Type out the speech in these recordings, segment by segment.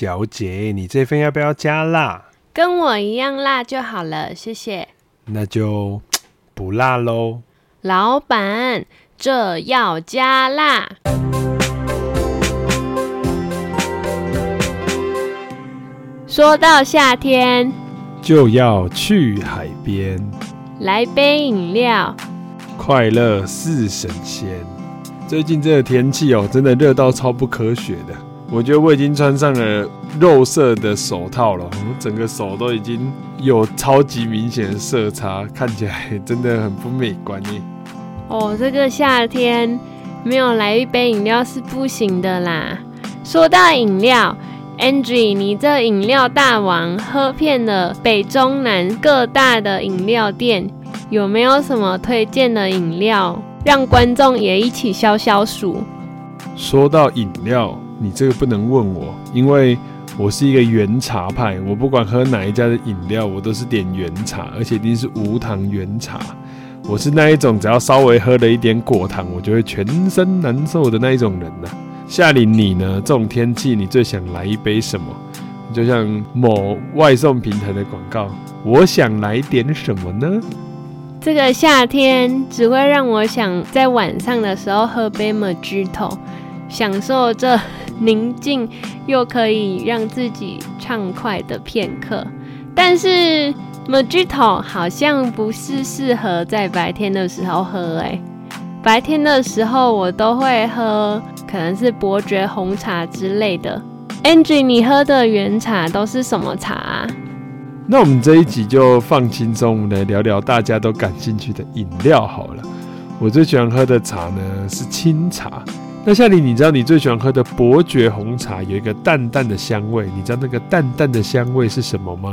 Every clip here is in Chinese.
小姐，你这份要不要加辣？跟我一样辣就好了，谢谢。那就不辣喽。老板，这要加辣。说到夏天，就要去海边，来杯饮料，快乐似神仙。最近这个天气哦，真的热到超不科学的。我觉得我已经穿上了肉色的手套了，我整个手都已经有超级明显的色差，看起来 真的很不美观耶。哦，这个夏天没有来一杯饮料是不行的啦。说到饮料，Angie，你这饮料大王，喝遍了北中南各大的饮料店，有没有什么推荐的饮料，让观众也一起消消暑？说到饮料。你这个不能问我，因为我是一个原茶派，我不管喝哪一家的饮料，我都是点原茶，而且一定是无糖原茶。我是那一种只要稍微喝了一点果糖，我就会全身难受的那一种人呐、夏琳，你呢？这种天气，你最想来一杯什么？就像某外送平台的广告，我想来点什么呢？这个夏天只会让我想在晚上的时候喝杯 Mojito，享受这。宁静又可以让自己畅快的片刻，但是 Mojito 好像不是适合在白天的时候喝诶。白天的时候我都会喝，可能是伯爵红茶之类的。Angie，你喝的原茶都是什么茶？那我们这一集就放轻松，我们来聊聊大家都感兴趣的饮料好了。我最喜欢喝的茶呢是清茶。那夏琳，你知道你最喜欢喝的伯爵红茶有一个淡淡的香味，你知道那个淡淡的香味是什么吗？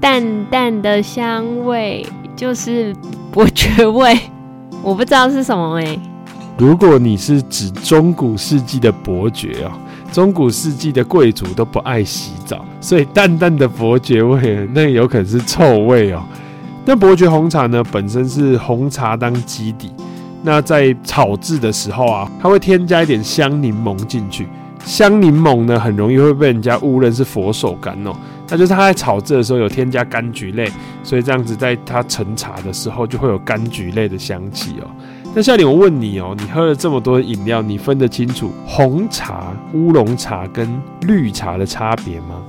淡淡的香味就是伯爵味，我不知道是什么味。如果你是指中古世纪的伯爵哦，中古世纪的贵族都不爱洗澡，所以淡淡的伯爵味，那有可能是臭味哦。那伯爵红茶呢，本身是红茶当基底。那在炒制的时候啊，它会添加一点香柠檬进去。香柠檬呢，很容易会被人家误认是佛手柑哦。那就是它在炒制的时候有添加柑橘类，所以这样子在它盛茶的时候就会有柑橘类的香气哦。那夏琳，我问你哦，你喝了这么多饮料，你分得清楚红茶、乌龙茶跟绿茶的差别吗？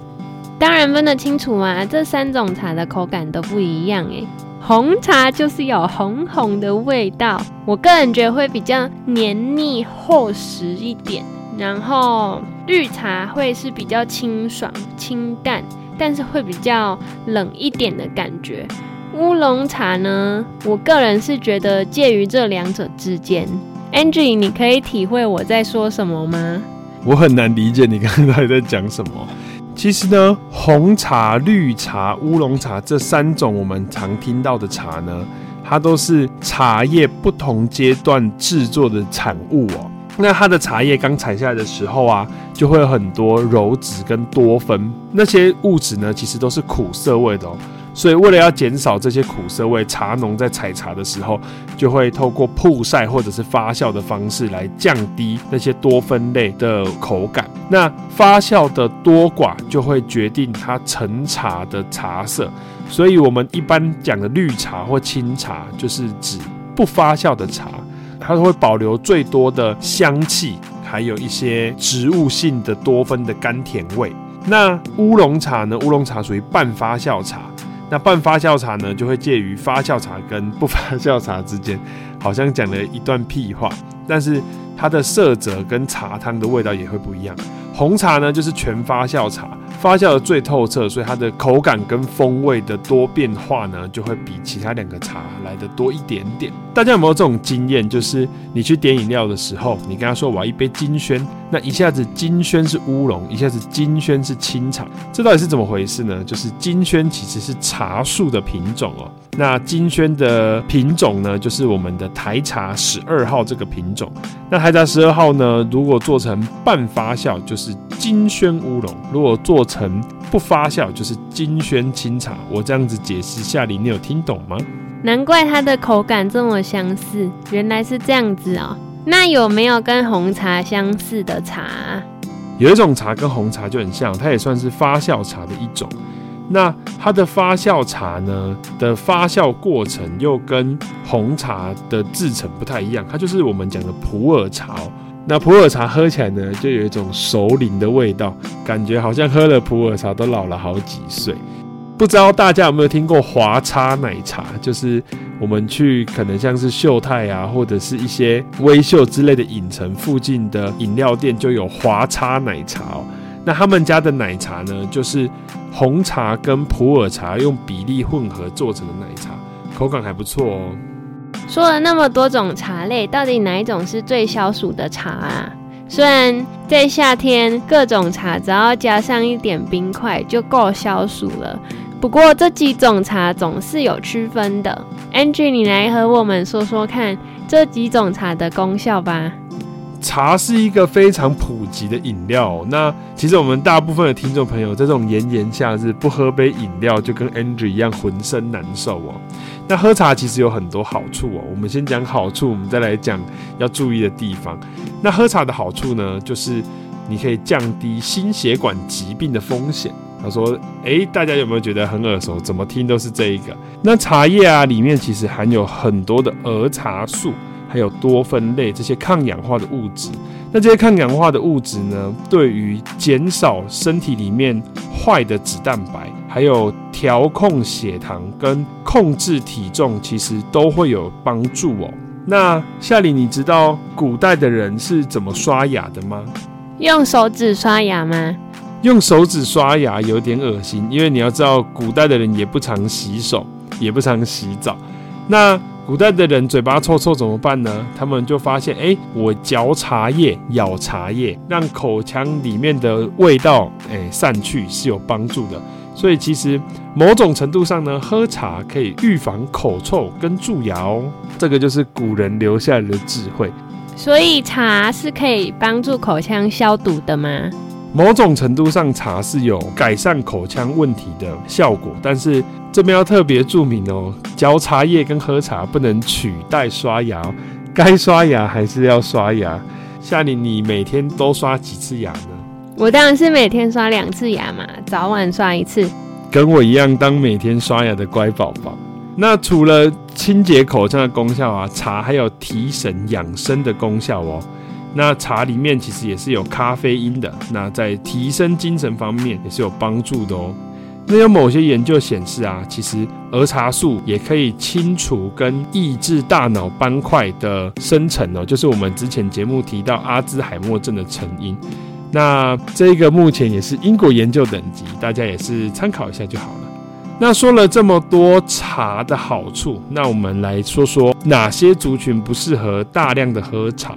当然分得清楚嘛，这三种茶的口感都不一样诶。红茶就是有红红的味道，我个人觉得会比较黏腻厚实一点。然后绿茶会是比较清爽清淡，但是会比较冷一点的感觉。乌龙茶呢，我个人是觉得介于这两者之间。Angie，你可以体会我在说什么吗？我很难理解你刚才在讲什么。其实呢，红茶、绿茶、乌龙茶这三种我们常听到的茶呢，它都是茶叶不同阶段制作的产物哦。那它的茶叶刚采下来的时候啊，就会有很多鞣质跟多酚，那些物质呢，其实都是苦涩味的哦。所以，为了要减少这些苦涩味，茶农在采茶的时候，就会透过曝晒或者是发酵的方式来降低那些多酚类的口感。那发酵的多寡就会决定它陈茶的茶色。所以，我们一般讲的绿茶或清茶，就是指不发酵的茶，它会保留最多的香气，还有一些植物性的多酚的甘甜味。那乌龙茶呢？乌龙茶属于半发酵茶。那半发酵茶呢，就会介于发酵茶跟不发酵茶之间，好像讲了一段屁话，但是它的色泽跟茶汤的味道也会不一样。红茶呢，就是全发酵茶。发酵的最透彻，所以它的口感跟风味的多变化呢，就会比其他两个茶来得多一点点。大家有没有这种经验？就是你去点饮料的时候，你跟他说我要一杯金萱，那一下子金萱是乌龙，一下子金萱是清茶，这到底是怎么回事呢？就是金萱其实是茶树的品种哦。那金萱的品种呢，就是我们的台茶十二号这个品种。那台茶十二号呢，如果做成半发酵，就是金萱乌龙；如果做成不发酵，就是金萱清茶。我这样子解释，夏琳，你有听懂吗？难怪它的口感这么相似，原来是这样子哦。那有没有跟红茶相似的茶？有一种茶跟红茶就很像，它也算是发酵茶的一种。那它的发酵茶呢的发酵过程又跟红茶的制成不太一样，它就是我们讲的普洱茶。那普洱茶喝起来呢，就有一种熟龄的味道，感觉好像喝了普洱茶都老了好几岁。不知道大家有没有听过华叉奶茶？就是我们去可能像是秀泰啊，或者是一些威秀之类的影城附近的饮料店，就有华叉奶茶。那他们家的奶茶呢，就是红茶跟普洱茶用比例混合做成的奶茶，口感还不错哦。说了那么多种茶类，到底哪一种是最消暑的茶啊？虽然在夏天，各种茶只要加上一点冰块就够消暑了，不过这几种茶总是有区分的。Angie，你来和我们说说看这几种茶的功效吧。茶是一个非常普及的饮料，那其实我们大部分的听众朋友在这种炎炎夏日不喝杯饮料，就跟 Andrew 一样浑身难受哦。那喝茶其实有很多好处哦，我们先讲好处，我们再来讲要注意的地方。那喝茶的好处呢，就是你可以降低心血管疾病的风险。他说：“诶，大家有没有觉得很耳熟？怎么听都是这一个。那茶叶啊，里面其实含有很多的儿茶素。”还有多酚类这些抗氧化的物质，那这些抗氧化的物质呢，对于减少身体里面坏的脂蛋白，还有调控血糖跟控制体重，其实都会有帮助哦。那夏琳，你知道古代的人是怎么刷牙的吗？用手指刷牙吗？用手指刷牙有点恶心，因为你要知道，古代的人也不常洗手，也不常洗澡。那古代的人嘴巴臭臭怎么办呢？他们就发现，哎、我嚼茶叶、咬茶叶，让口腔里面的味道，哎、散去是有帮助的。所以其实某种程度上呢，喝茶可以预防口臭跟蛀牙哦。这个就是古人留下来的智慧。所以茶是可以帮助口腔消毒的吗？某种程度上，茶是有改善口腔问题的效果，但是这边要特别注明哦，嚼茶叶跟喝茶不能取代刷牙，该刷牙还是要刷牙。夏琳，你每天都刷几次牙呢？我当然是每天刷两次牙嘛，早晚刷一次。跟我一样当每天刷牙的乖宝宝。那除了清洁口腔的功效啊，茶还有提神养生的功效哦。那茶里面其实也是有咖啡因的，那在提升精神方面也是有帮助的哦。那有某些研究显示啊，其实儿茶素也可以清除跟抑制大脑斑块的生成哦，就是我们之前节目提到阿兹海默症的成因。那这个目前也是英国研究等级，大家也是参考一下就好了。那说了这么多茶的好处，那我们来说说哪些族群不适合大量的喝茶。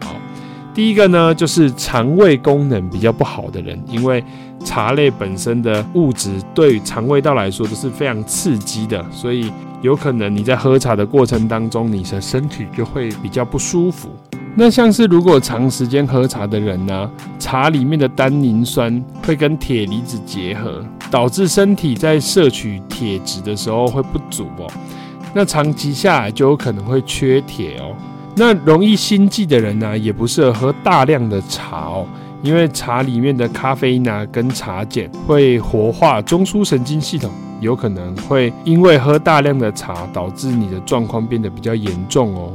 第一个呢，就是肠胃功能比较不好的人，因为茶类本身的物质对肠胃道来说都是非常刺激的，所以有可能你在喝茶的过程当中，你的身体就会比较不舒服。那像是如果长时间喝茶的人呢，茶里面的单宁酸会跟铁离子结合，导致身体在摄取铁质的时候会不足哦。那长期下来就有可能会缺铁哦。那容易心悸的人呢、也不适合喝大量的茶哦，因为茶里面的咖啡因啊跟茶碱会活化中枢神经系统，有可能会因为喝大量的茶导致你的状况变得比较严重哦。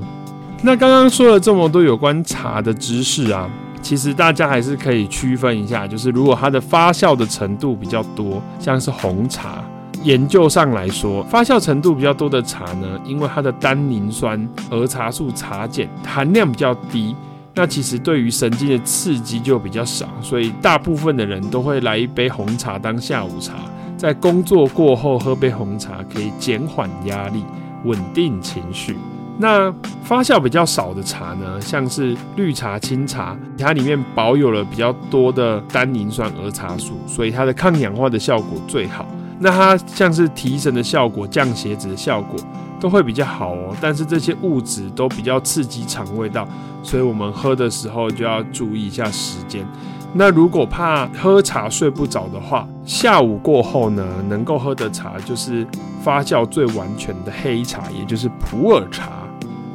那刚刚说了这么多有关茶的知识啊，其实大家还是可以区分一下，就是如果它的发酵的程度比较多，像是红茶。研究上来说，发酵程度比较多的茶呢，因为它的单宁酸、儿茶素、茶碱含量比较低，那其实对于神经的刺激就比较少，所以大部分的人都会来一杯红茶当下午茶，在工作过后喝杯红茶可以减缓压力、稳定情绪。那发酵比较少的茶呢，像是绿茶、清茶，它里面保有了比较多的单宁酸、儿茶素，所以它的抗氧化的效果最好。那它像是提神的效果、降血脂的效果都会比较好哦，但是这些物质都比较刺激肠胃道，所以我们喝的时候就要注意一下时间。那如果怕喝茶睡不着的话，下午过后呢，能够喝的茶就是发酵最完全的黑茶，也就是普洱茶。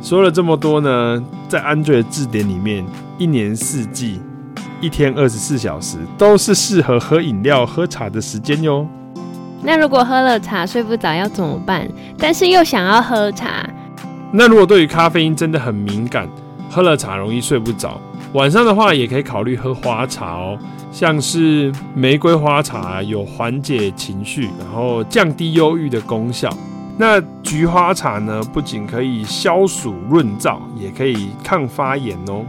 说了这么多呢，在 Andre 的字典里面，一年四季一天二十四小时都是适合喝饮料、喝茶的时间哟。那如果喝了茶睡不着要怎么办？但是又想要喝茶，那如果对于咖啡因真的很敏感，喝了茶容易睡不着，晚上的话也可以考虑喝花茶哦，像是玫瑰花茶有缓解情绪，然后降低忧郁的功效。那菊花茶呢，不仅可以消暑润燥，也可以抗发炎哦。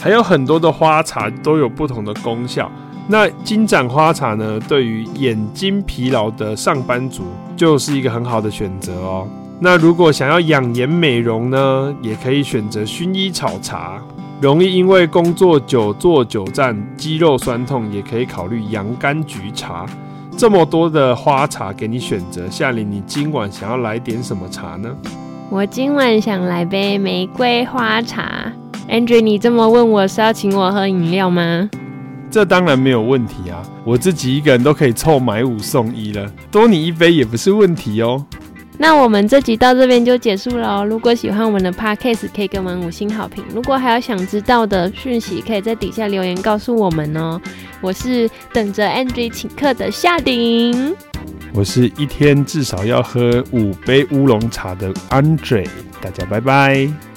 还有很多的花茶都有不同的功效。那金盏花茶呢，对于眼睛疲劳的上班族就是一个很好的选择哦。那如果想要养颜美容呢，也可以选择薰衣草茶。容易因为工作久坐久站，肌肉酸痛，也可以考虑洋甘菊茶。这么多的花茶给你选择，夏琳，你今晚想要来点什么茶呢？我今晚想来杯玫瑰花茶。Andrew，你这么问我是要请我喝饮料吗？这当然没有问题啊，我自己一个人都可以凑买五送一了，多你一杯也不是问题哦。那我们这集到这边就结束了哦。如果喜欢我们的 Podcast，可以给我们五星好评。如果还有想知道的讯息，可以在底下留言告诉我们哦。我是等着 Andrew 请客的夏鼎，我是一天至少要喝五杯乌龙茶的 Andre，大家拜拜。